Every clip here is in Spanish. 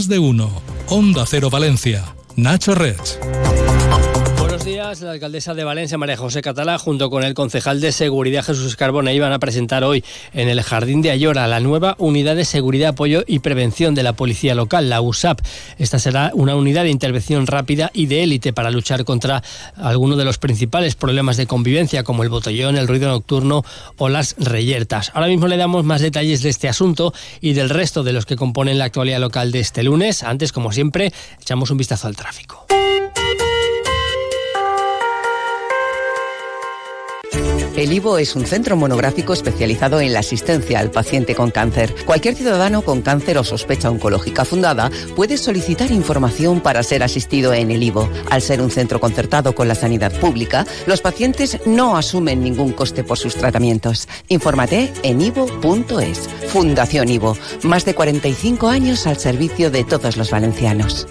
Más de uno. Onda Cero Valencia. Nacho Reds La alcaldesa de Valencia, María José Catalá, junto con el concejal de Seguridad Jesús Carbona, iban a presentar hoy en el Jardín de Ayora la nueva Unidad de Seguridad, Apoyo y Prevención de la Policía Local, la USAP. Esta será una unidad de intervención rápida y de élite para luchar contra algunos de los principales problemas de convivencia, como el botellón, el ruido nocturno o las reyertas. Ahora mismo le damos más detalles de este asunto y del resto de los que componen la actualidad local de este lunes. Antes, como siempre, echamos un vistazo al tráfico. El IVO es un centro monográfico especializado en la asistencia al paciente con cáncer. Cualquier ciudadano con cáncer o sospecha oncológica fundada puede solicitar información para ser asistido en el IVO. Al ser un centro concertado con la sanidad pública, los pacientes no asumen ningún coste por sus tratamientos. Infórmate en ivo.es. Fundación IVO. Más de 45 años al servicio de todos los valencianos.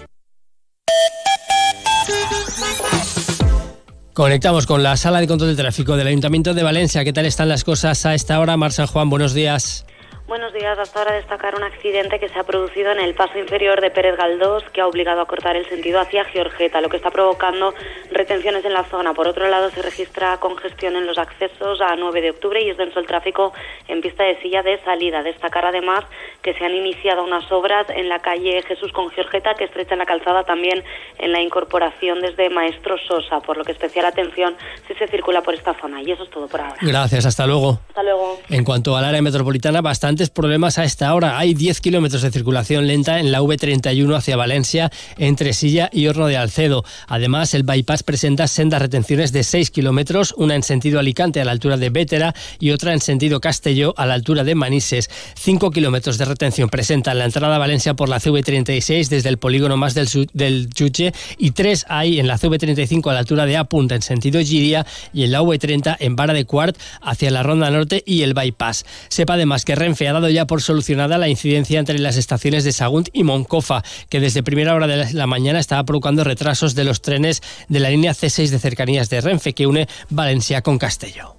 Conectamos con la sala de control de tráfico del Ayuntamiento de Valencia. ¿Qué tal están las cosas a esta hora? Mar Juan, buenos días. Buenos días. Hasta ahora destacar un accidente que se ha producido en el paso inferior de Pérez Galdós que ha obligado a cortar el sentido hacia Georgeta, lo que está provocando retenciones en la zona. Por otro lado, se registra congestión en los accesos a 9 de octubre y es denso el tráfico en pista de silla de salida. Destacar además que se han iniciado unas obras en la calle Jesús con Georgeta que estrechan la calzada también en la incorporación desde Maestro Sosa, por lo que especial atención si se circula por esta zona. Y eso es todo por ahora. Gracias, hasta luego. Hasta luego. En cuanto al área metropolitana, bastante problemas a esta hora. Hay 10 kilómetros de circulación lenta en la V31 hacia Valencia, entre Silla y Horno de Alcedo. Además, el bypass presenta sendas retenciones de 6 kilómetros, una en sentido Alicante a la altura de Vétera y otra en sentido Castelló a la altura de Manises. 5 kilómetros de retención presentan la entrada a Valencia por la CV36 desde el polígono más del, del Chuche y 3 hay en la CV35 a la altura de Apunta en sentido Giria y en la V30 en Vara de Cuart hacia la Ronda Norte y el bypass. Sepa además que Renfe ha dado ya por solucionada la incidencia entre las estaciones de Sagunt y Moncofa, que desde primera hora de la mañana estaba provocando retrasos de los trenes de la línea C6 de cercanías de Renfe, que une Valencia con Castelló.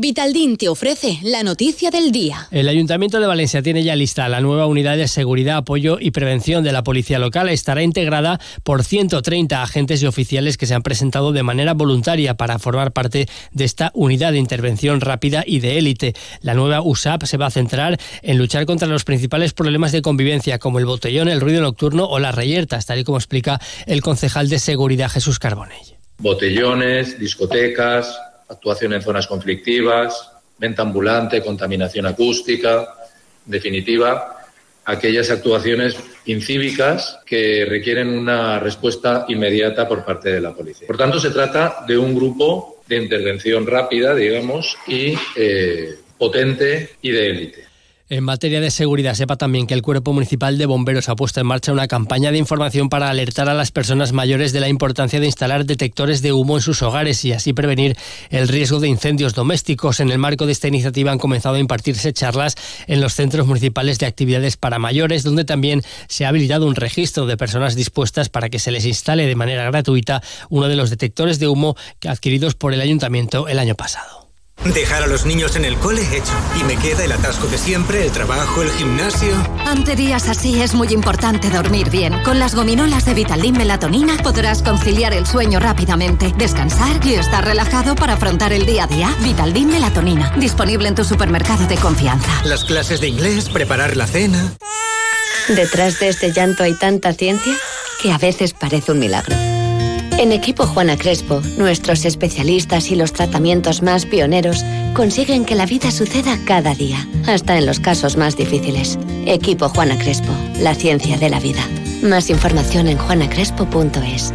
Vitaldin te ofrece la noticia del día. El Ayuntamiento de Valencia tiene ya lista la nueva unidad de seguridad, apoyo y prevención de la Policía Local. Estará integrada por 130 agentes y oficiales que se han presentado de manera voluntaria para formar parte de esta unidad de intervención rápida y de élite. La nueva USAP se va a centrar en luchar contra los principales problemas de convivencia como el botellón, el ruido nocturno o las reyertas, tal y como explica el concejal de seguridad Jesús Carbonell. Botellones, discotecas, actuación en zonas conflictivas, venta ambulante, contaminación acústica, en definitiva, aquellas actuaciones incívicas que requieren una respuesta inmediata por parte de la policía. Por tanto, se trata de un grupo de intervención rápida, digamos, y eh, potente y de élite. En materia de seguridad, sepa también que el Cuerpo Municipal de Bomberos ha puesto en marcha una campaña de información para alertar a las personas mayores de la importancia de instalar detectores de humo en sus hogares y así prevenir el riesgo de incendios domésticos. En el marco de esta iniciativa han comenzado a impartirse charlas en los centros municipales de actividades para mayores, donde también se ha habilitado un registro de personas dispuestas para que se les instale de manera gratuita uno de los detectores de humo adquiridos por el ayuntamiento el año pasado. Dejar a los niños en el cole hecho. Y me queda el atasco de siempre, el trabajo, el gimnasio. Ante días así es muy importante dormir bien. Con las gominolas de Vitaldin Melatonina podrás conciliar el sueño rápidamente, descansar y estar relajado para afrontar el día a día. Vitaldin Melatonina, disponible en tu supermercado de confianza. Las clases de inglés, preparar la cena. Detrás de este llanto hay tanta ciencia que a veces parece un milagro. En Equipo Juana Crespo, nuestros especialistas y los tratamientos más pioneros consiguen que la vida suceda cada día, hasta en los casos más difíciles. Equipo Juana Crespo, la ciencia de la vida. Más información en juanacrespo.es.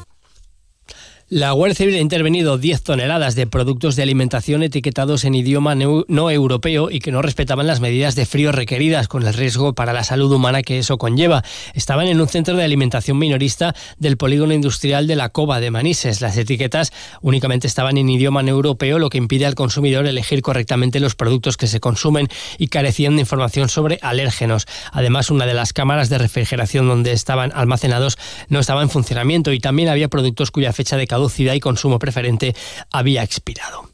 La Guardia Civil ha intervenido 10 toneladas de productos de alimentación etiquetados en idioma no europeo y que no respetaban las medidas de frío requeridas, con el riesgo para la salud humana que eso conlleva. Estaban en un centro de alimentación minorista del polígono industrial de la Cova de Manises. Las etiquetas únicamente estaban en idioma no europeo, lo que impide al consumidor elegir correctamente los productos que se consumen y carecían de información sobre alérgenos. Además, una de las cámaras de refrigeración donde estaban almacenados no estaba en funcionamiento y también había productos cuya fecha de caducidad y consumo preferente había expirado.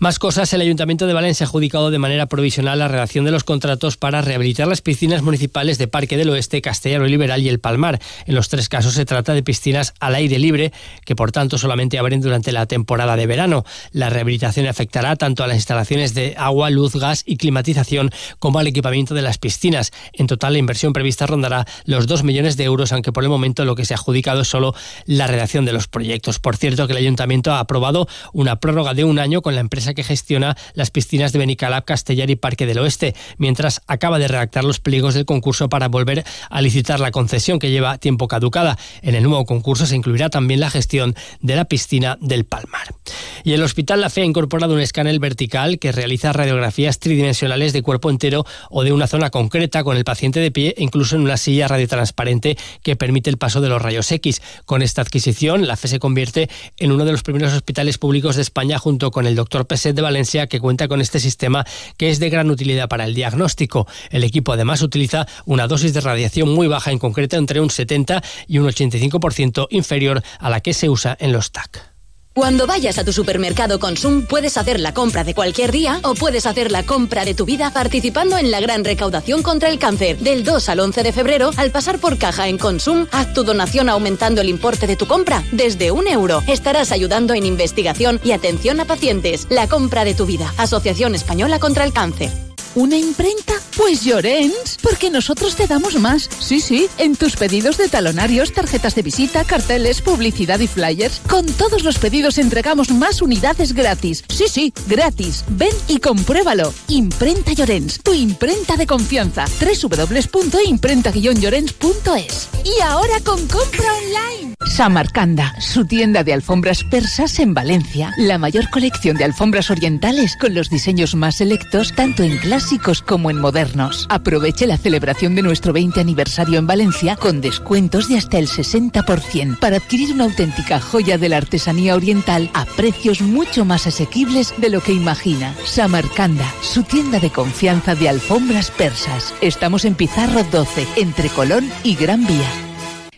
Más cosas, el Ayuntamiento de Valencia ha adjudicado de manera provisional la redacción de los contratos para rehabilitar las piscinas municipales de Parque del Oeste, Castellano Liberal y El Palmar. En los tres casos se trata de piscinas al aire libre, que por tanto solamente abren durante la temporada de verano. La rehabilitación afectará tanto a las instalaciones de agua, luz, gas y climatización como al equipamiento de las piscinas. En total, la inversión prevista rondará los 2 millones de euros, aunque por el momento lo que se ha adjudicado es solo la redacción de los proyectos. Por cierto, que el Ayuntamiento ha aprobado una prórroga de un año con la empresa que gestiona las piscinas de Benicalap, Castellar y Parque del Oeste, mientras acaba de redactar los pliegos del concurso para volver a licitar la concesión que lleva tiempo caducada. En el nuevo concurso se incluirá también la gestión de la piscina del Palmar. Y el Hospital La Fe ha incorporado un escáner vertical que realiza radiografías tridimensionales de cuerpo entero o de una zona concreta con el paciente de pie, incluso en una silla radiotransparente que permite el paso de los rayos X. Con esta adquisición, la Fe se convierte en uno de los primeros hospitales públicos de España junto con el Dr. Peset de Valencia que cuenta con este sistema que es de gran utilidad para el diagnóstico. El equipo además utiliza una dosis de radiación muy baja, en concreto entre un 70 y un 85% inferior a la que se usa en los TAC. Cuando vayas a tu supermercado Consum puedes hacer la compra de cualquier día o puedes hacer la compra de tu vida participando en la gran recaudación contra el cáncer. Del 2 al 11 de febrero, al pasar por caja en Consum, haz tu donación aumentando el importe de tu compra desde un euro. Estarás ayudando en investigación y atención a pacientes. La compra de tu vida. Asociación Española contra el Cáncer. ¿Una imprenta? Pues Llorens, porque nosotros te damos más. Sí, sí, en tus pedidos de talonarios, tarjetas de visita, carteles, publicidad y flyers, con todos los pedidos entregamos más unidades gratis. Sí, sí, gratis. Ven y compruébalo. Imprenta Llorens, tu imprenta de confianza. www.imprenta-llorens.es. Y ahora con compra online. Samarcanda, su tienda de alfombras persas en Valencia. La mayor colección de alfombras orientales con los diseños más selectos tanto en clásicos como en modernos. Aproveche la celebración de nuestro 20 aniversario en Valencia con descuentos de hasta el 60% para adquirir una auténtica joya de la artesanía oriental a precios mucho más asequibles de lo que imagina. Samarcanda, su tienda de confianza de alfombras persas. Estamos en Pizarro 12, entre Colón y Gran Vía.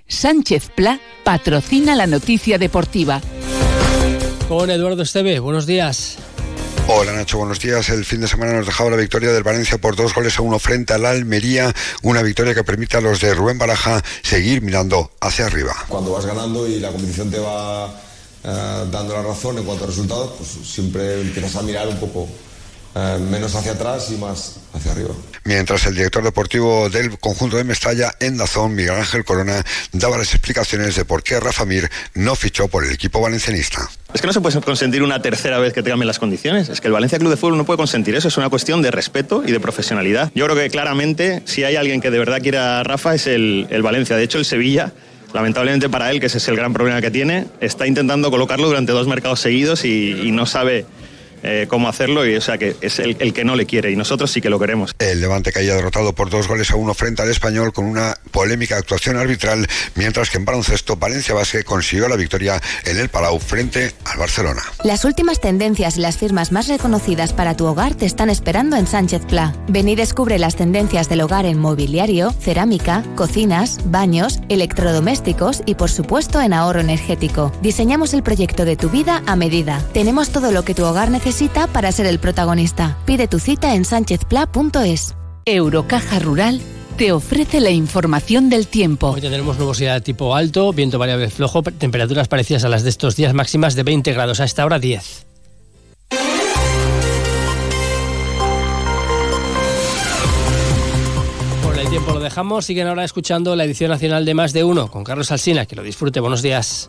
Sánchez Pla patrocina la noticia deportiva. Con Eduardo Esteve, buenos días. Hola Nacho, buenos días. El fin de semana nos dejaba la victoria del Valencia por dos goles a uno frente al Almería, una victoria que permite a los de Rubén Baraja seguir mirando hacia arriba. Cuando vas ganando y la competición te va eh, dando la razón en cuanto a resultados, pues siempre empiezas a mirar un poco eh, menos hacia atrás y más hacia arriba. Mientras el director deportivo del conjunto de Mestalla, en Dazón, Miguel Ángel Corona, daba las explicaciones de por qué Rafa Mir no fichó por el equipo valencianista. Es que no se puede consentir una tercera vez que te cambien las condiciones. Es que el Valencia Club de Fútbol no puede consentir eso. Es una cuestión de respeto y de profesionalidad. Yo creo que claramente, si hay alguien que de verdad quiera a Rafa, es el, Valencia. De hecho, el Sevilla lamentablemente para él, que ese es el gran problema que tiene, está intentando colocarlo durante dos mercados seguidos y no sabe eh, cómo hacerlo y o sea que es el, que no le quiere y nosotros sí que lo queremos. El Levante caía derrotado por dos goles a uno frente al español con una polémica actuación arbitral, mientras que en baloncesto Valencia Basque consiguió la victoria en el Palau frente al Barcelona. Las últimas tendencias y las firmas más reconocidas para tu hogar te están esperando en Sánchez Pla. Ven y descubre las tendencias del hogar en mobiliario, cerámica, cocinas, baños, electrodomésticos y por supuesto en ahorro energético. Diseñamos el proyecto de tu vida a medida. Tenemos todo lo que tu hogar necesita necesita para ser el protagonista. Pide tu cita en sánchezpla.es. Eurocaja Rural te ofrece la información del tiempo. Hoy tendremos nubosidad de tipo alto, viento variable flojo, temperaturas parecidas a las de estos días máximas de 20 grados, a esta hora 10. Por el tiempo lo dejamos, siguen ahora escuchando la edición nacional de Más de Uno con Carlos Alsina, que lo disfrute, buenos días.